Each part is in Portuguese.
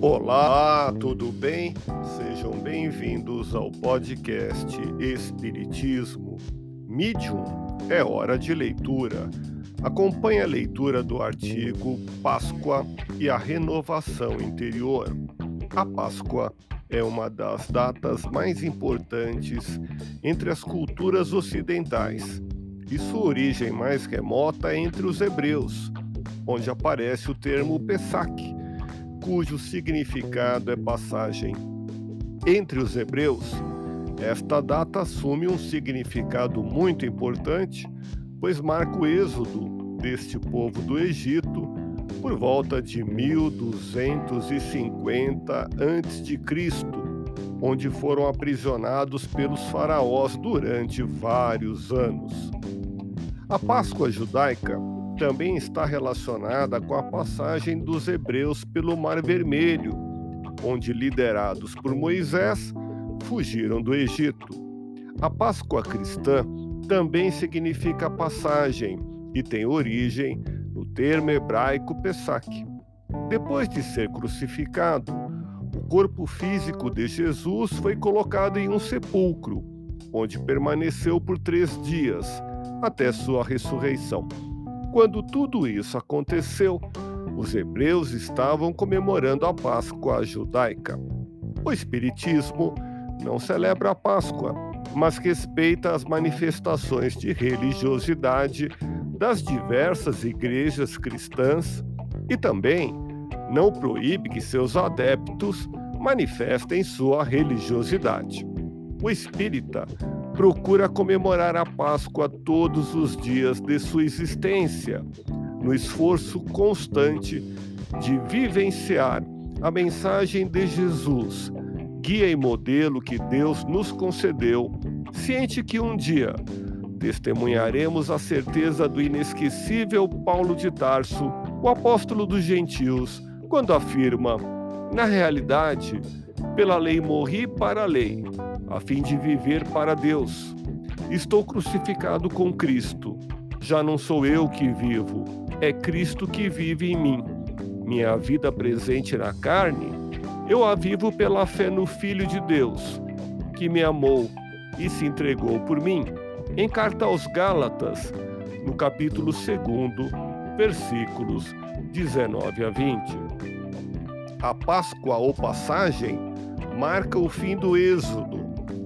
Olá, tudo bem? Sejam bem-vindos ao podcast Espiritismo. Medium é hora de leitura. Acompanhe a leitura do artigo Páscoa e a renovação interior. A Páscoa é uma das datas mais importantes entre as culturas ocidentais e sua origem mais remota é entre os hebreus, onde aparece o termo Pesach cujo significado é passagem. Entre os hebreus, esta data assume um significado muito importante, pois marca o êxodo deste povo do Egito por volta de 1250 a.C., onde foram aprisionados pelos faraós durante vários anos. A Páscoa judaica também está relacionada com a passagem dos hebreus pelo Mar Vermelho, onde, liderados por Moisés, fugiram do Egito. A Páscoa cristã também significa passagem e tem origem no termo hebraico Pesach. Depois de ser crucificado, o corpo físico de Jesus foi colocado em um sepulcro, onde permaneceu por três dias, até sua ressurreição. Quando tudo isso aconteceu, os hebreus estavam comemorando a Páscoa judaica. O Espiritismo não celebra a Páscoa, mas respeita as manifestações de religiosidade das diversas igrejas cristãs e também não proíbe que seus adeptos manifestem sua religiosidade. O espírita procura comemorar a Páscoa todos os dias de sua existência, no esforço constante de vivenciar a mensagem de Jesus, guia e modelo que Deus nos concedeu, ciente que um dia testemunharemos a certeza do inesquecível Paulo de Tarso, o apóstolo dos gentios, quando afirma: na realidade, pela lei morri para a lei, a fim de viver para Deus. Estou crucificado com Cristo. Já não sou eu que vivo, é Cristo que vive em mim. Minha vida presente na carne, eu a vivo pela fé no Filho de Deus, que me amou e se entregou por mim. Em carta aos Gálatas, no capítulo 2, versículos 19 a 20. A Páscoa ou passagem marca o fim do Êxodo,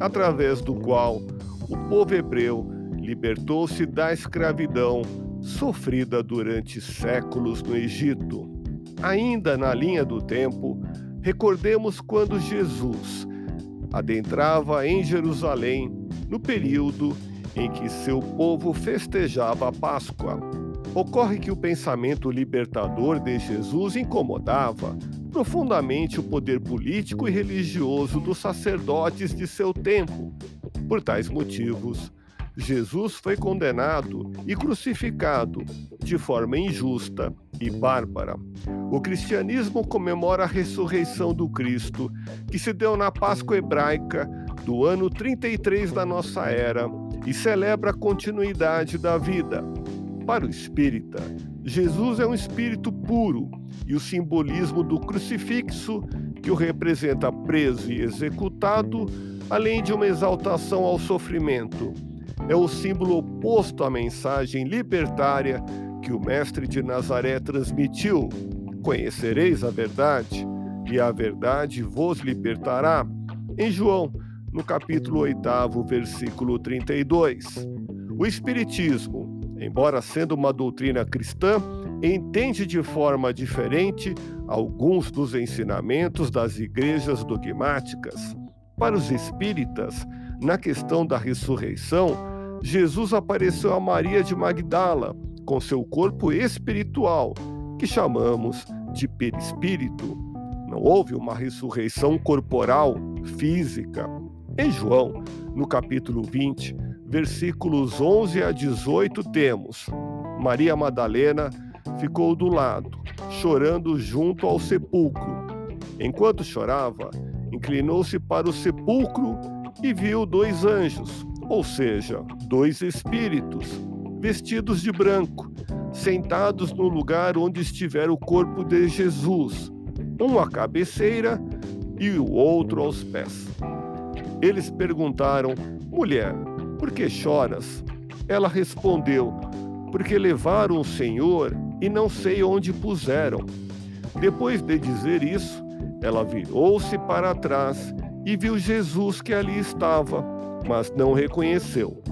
através do qual o povo hebreu libertou-se da escravidão sofrida durante séculos no Egito. Ainda na linha do tempo, recordemos quando Jesus adentrava em Jerusalém no período em que seu povo festejava a Páscoa. Ocorre que o pensamento libertador de Jesus incomodava profundamente o poder político e religioso dos sacerdotes de seu tempo. Por tais motivos, Jesus foi condenado e crucificado de forma injusta e bárbara. O cristianismo comemora a ressurreição do Cristo, que se deu na Páscoa hebraica do ano 33 da nossa era e celebra a continuidade da vida. Para o espírita, Jesus é um espírito puro e o simbolismo do crucifixo, que o representa preso e executado, além de uma exaltação ao sofrimento. É o símbolo oposto à mensagem libertária que o Mestre de Nazaré transmitiu: Conhecereis a verdade, e a verdade vos libertará. Em João, no capítulo 8, versículo 32. O Espiritismo, embora sendo uma doutrina cristã, entende de forma diferente alguns dos ensinamentos das igrejas dogmáticas. Para os espíritas, na questão da ressurreição, Jesus apareceu a Maria de Magdala com seu corpo espiritual, que chamamos de perispírito. Não houve uma ressurreição corporal, física. Em João, no capítulo 20, versículos 11 a 18, temos Maria Madalena ficou do lado, chorando junto ao sepulcro. Enquanto chorava, inclinou-se para o sepulcro e viu dois anjos, ou seja, dois espíritos, vestidos de branco, sentados no lugar onde estivera o corpo de Jesus. um à cabeceira e o outro aos pés. Eles perguntaram: Mulher, por que choras? Ela respondeu: Porque levaram o Senhor e não sei onde puseram. Depois de dizer isso, ela virou-se para trás e viu Jesus que ali estava, mas não reconheceu.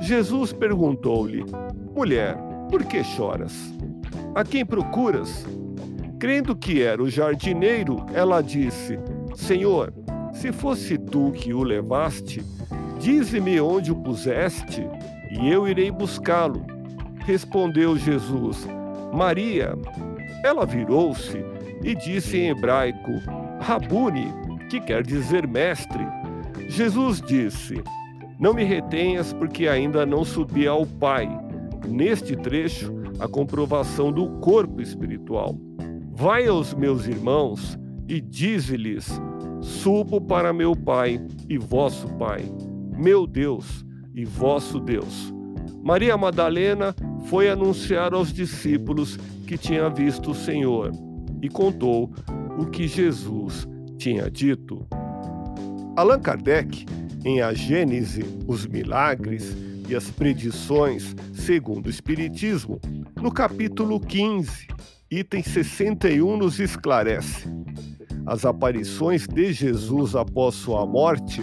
Jesus perguntou-lhe: Mulher, por que choras? A quem procuras? Crendo que era o jardineiro, ela disse: Senhor, se fosse tu que o levaste, dize-me onde o puseste, e eu irei buscá-lo. Respondeu Jesus: Maria. Ela virou-se e disse em hebraico: Rabuni, que quer dizer mestre. Jesus disse: Não me retenhas, porque ainda não subi ao Pai. Neste trecho, a comprovação do corpo espiritual. Vai aos meus irmãos e dize-lhes: Subo para meu Pai e vosso Pai, meu Deus e vosso Deus. Maria Madalena foi anunciar aos discípulos que tinha visto o Senhor e contou o que Jesus tinha dito. Allan Kardec, em A Gênese, os Milagres e as Predições segundo o Espiritismo, no capítulo 15, item 61, nos esclarece: as aparições de Jesus após sua morte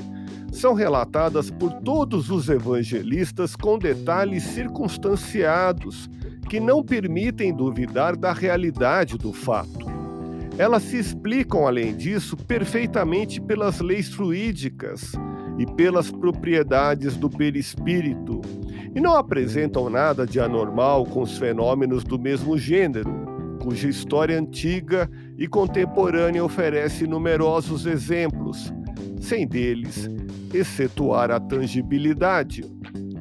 são relatadas por todos os evangelistas com detalhes circunstanciados que não permitem duvidar da realidade do fato. Elas se explicam, além disso, perfeitamente pelas leis fluídicas e pelas propriedades do perispírito, e não apresentam nada de anormal com os fenômenos do mesmo gênero, cuja história antiga e contemporânea oferece numerosos exemplos, sem deles excetuar a tangibilidade.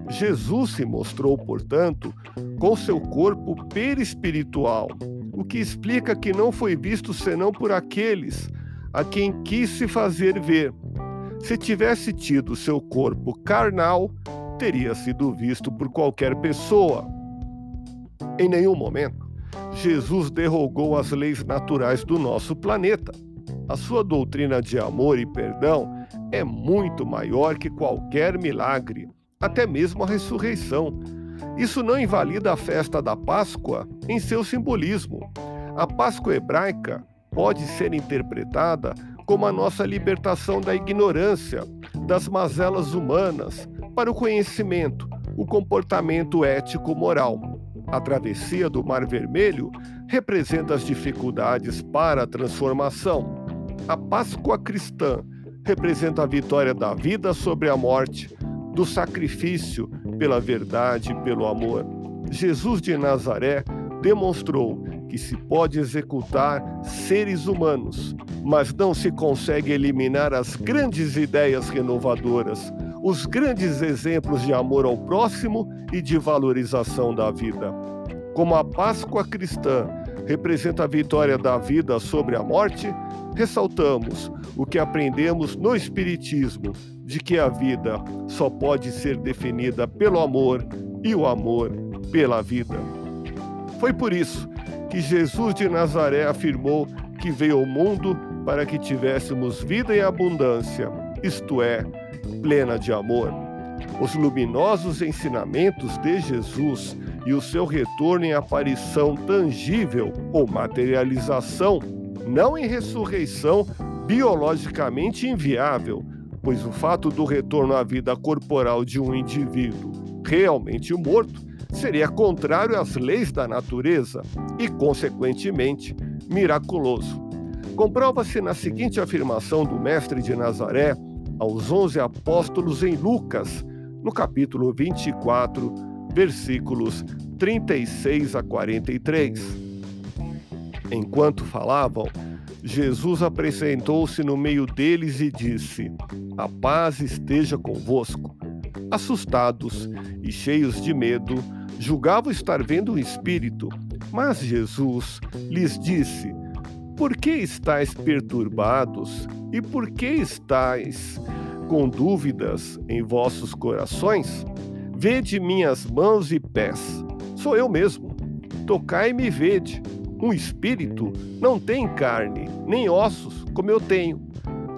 Jesus se mostrou, portanto, com seu corpo perispiritual, o que explica que não foi visto senão por aqueles a quem quis se fazer ver. Se tivesse tido seu corpo carnal, teria sido visto por qualquer pessoa. Em nenhum momento, Jesus derrogou as leis naturais do nosso planeta. A sua doutrina de amor e perdão é muito maior que qualquer milagre, até mesmo a ressurreição. Isso não invalida a festa da Páscoa em seu simbolismo. A Páscoa hebraica pode ser interpretada como a nossa libertação da ignorância, das mazelas humanas, para o conhecimento, o comportamento ético-moral. A travessia do Mar Vermelho representa as dificuldades para a transformação. A Páscoa cristã representa a vitória da vida sobre a morte, do sacrifício pela verdade e pelo amor. Jesus de Nazaré demonstrou que se pode executar seres humanos, mas não se consegue eliminar as grandes ideias renovadoras, os grandes exemplos de amor ao próximo e de valorização da vida. Como a Páscoa cristã representa a vitória da vida sobre a morte, ressaltamos o que aprendemos no Espiritismo de que a vida só pode ser definida pelo amor e o amor pela vida. Foi por isso que Jesus de Nazaré afirmou que veio ao mundo para que tivéssemos vida em abundância, isto é, plena de amor. Os luminosos ensinamentos de Jesus e o seu retorno em aparição tangível ou materialização, não em ressurreição biologicamente inviável, pois o fato do retorno à vida corporal de um indivíduo realmente morto seria contrário às leis da natureza e, consequentemente, miraculoso. Comprova-se na seguinte afirmação do Mestre de Nazaré aos onze apóstolos em Lucas, no capítulo 24, versículos 36 a 43. Enquanto falavam, Jesus apresentou-se no meio deles e disse: A paz esteja convosco. Assustados e cheios de medo, julgavam estar vendo um espírito, mas Jesus lhes disse: Por que estáis perturbados e por que estáis com dúvidas em vossos corações? Vede minhas mãos e pés, sou eu mesmo. Tocai-me e vede, um espírito não tem carne, nem ossos, como eu tenho.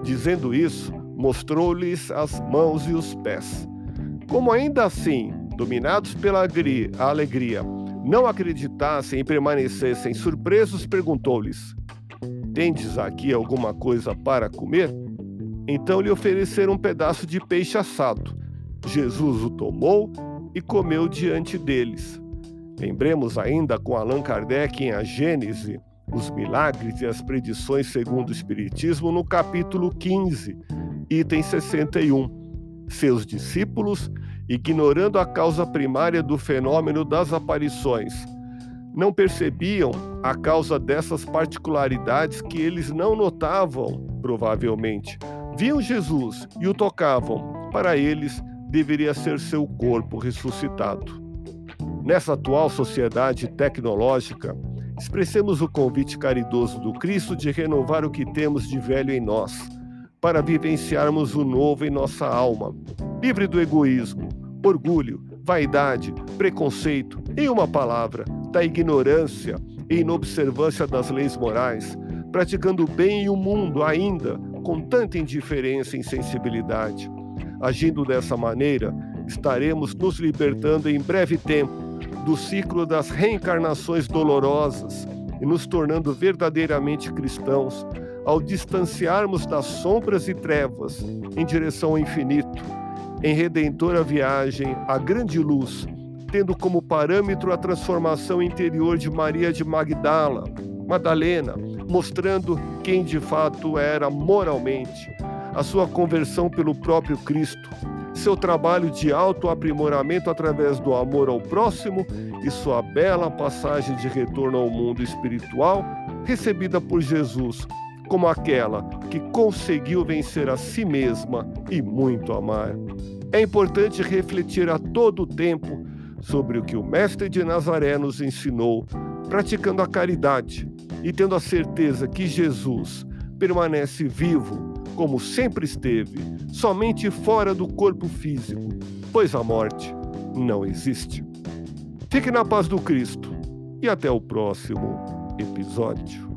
Dizendo isso, mostrou-lhes as mãos e os pés. Como ainda assim, dominados pela alegria, não acreditassem e permanecessem surpresos, perguntou-lhes: Tendes aqui alguma coisa para comer? Então lhe ofereceram um pedaço de peixe assado. Jesus o tomou e comeu diante deles. Lembremos ainda com Allan Kardec em A Gênese, os milagres e as predições segundo o Espiritismo, no capítulo 15, item 61. Seus discípulos, ignorando a causa primária do fenômeno das aparições, não percebiam a causa dessas particularidades que eles não notavam, provavelmente. Viam Jesus e o tocavam. Para eles, deveria ser seu corpo ressuscitado. Nessa atual sociedade tecnológica, expressemos o convite caridoso do Cristo de renovar o que temos de velho em nós, para vivenciarmos o novo em nossa alma, livre do egoísmo, orgulho, vaidade, preconceito, em uma palavra, da ignorância e inobservância das leis morais, praticando o bem em um mundo ainda com tanta indiferença e insensibilidade. Agindo dessa maneira, estaremos nos libertando em breve tempo do ciclo das reencarnações dolorosas e nos tornando verdadeiramente cristãos ao distanciarmos das sombras e trevas em direção ao infinito, em redentora viagem à grande luz, tendo como parâmetro a transformação interior de Maria de Magdala, Madalena, mostrando quem de fato era moralmente, a sua conversão pelo próprio Cristo, seu trabalho de autoaprimoramento através do amor ao próximo e sua bela passagem de retorno ao mundo espiritual, recebida por Jesus como aquela que conseguiu vencer a si mesma e muito amar. É importante refletir a todo tempo sobre o que o Mestre de Nazaré nos ensinou, praticando a caridade e tendo a certeza que Jesus permanece vivo como sempre esteve, somente fora do corpo físico, pois a morte não existe. Fique na paz do Cristo e até o próximo episódio.